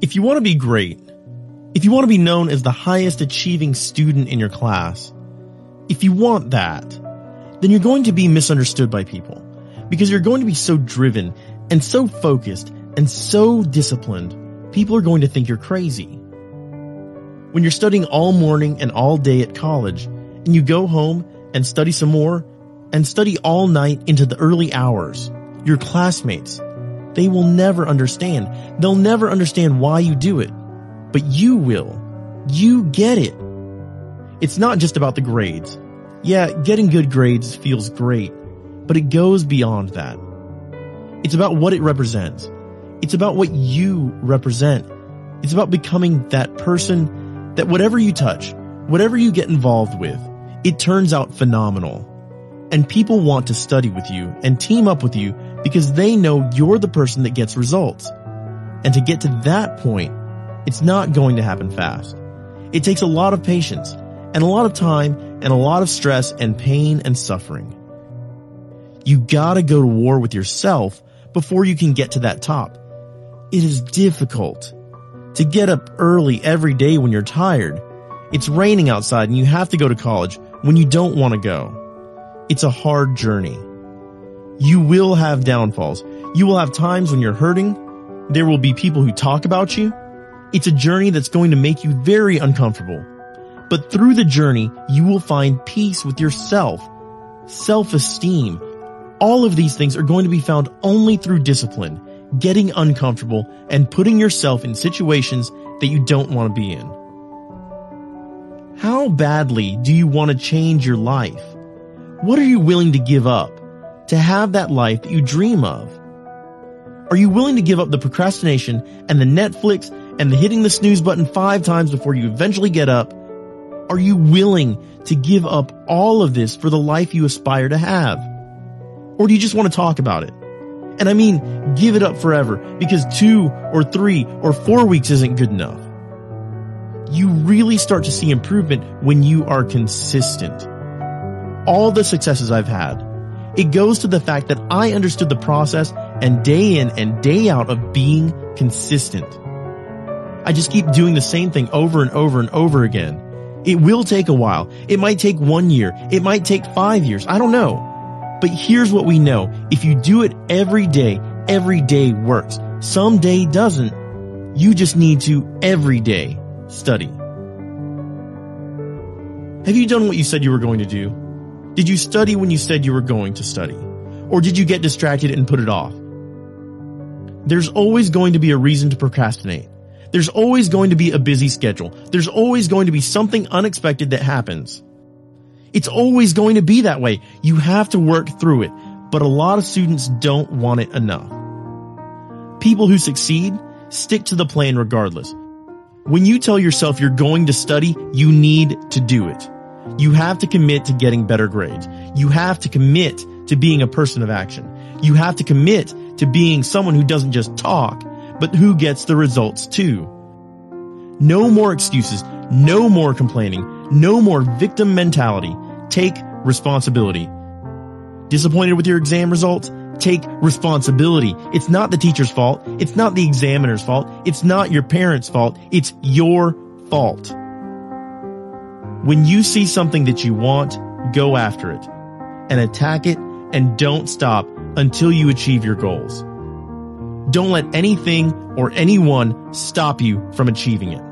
If you want to be great, if you want to be known as the highest achieving student in your class, if you want that, then you're going to be misunderstood by people because you're going to be so driven and so focused and so disciplined, people are going to think you're crazy. When you're studying all morning and all day at college and you go home and study some more and study all night into the early hours, your classmates, they will never understand. They'll never understand why you do it, but you will. You get it. It's not just about the grades. Yeah, getting good grades feels great, but it goes beyond that. It's about what it represents. It's about what you represent. It's about becoming that person that whatever you touch, whatever you get involved with, it turns out phenomenal. And people want to study with you and team up with you because they know you're the person that gets results. And to get to that point, it's not going to happen fast. It takes a lot of patience and a lot of time and a lot of stress and pain and suffering. You gotta go to war with yourself before you can get to that top. It is difficult to get up early every day when you're tired. It's raining outside and you have to go to college when you don't want to go. It's a hard journey. You will have downfalls. You will have times when you're hurting. There will be people who talk about you. It's a journey that's going to make you very uncomfortable. But through the journey, you will find peace with yourself, self-esteem. All of these things are going to be found only through discipline, getting uncomfortable, and putting yourself in situations that you don't want to be in. How badly do you want to change your life? What are you willing to give up to have that life that you dream of? Are you willing to give up the procrastination and the Netflix and the hitting the snooze button five times before you eventually get up? Are you willing to give up all of this for the life you aspire to have? Or do you just want to talk about it? And I mean, give it up forever because two or three or four weeks isn't good enough. You really start to see improvement when you are consistent. All the successes I've had, it goes to the fact that I understood the process and day in and day out of being consistent. I just keep doing the same thing over and over and over again. It will take a while. It might take one year. It might take five years. I don't know. But here's what we know. If you do it every day, every day works. Some day doesn't. You just need to every day study. Have you done what you said you were going to do? Did you study when you said you were going to study? Or did you get distracted and put it off? There's always going to be a reason to procrastinate. There's always going to be a busy schedule. There's always going to be something unexpected that happens. It's always going to be that way. You have to work through it, but a lot of students don't want it enough. People who succeed stick to the plan regardless. When you tell yourself you're going to study, you need to do it. You have to commit to getting better grades. You have to commit to being a person of action. You have to commit to being someone who doesn't just talk, but who gets the results too. No more excuses, no more complaining, no more victim mentality. Take responsibility. Disappointed with your exam results? Take responsibility. It's not the teacher's fault. It's not the examiner's fault. It's not your parents' fault. It's your fault. When you see something that you want, go after it and attack it and don't stop until you achieve your goals. Don't let anything or anyone stop you from achieving it.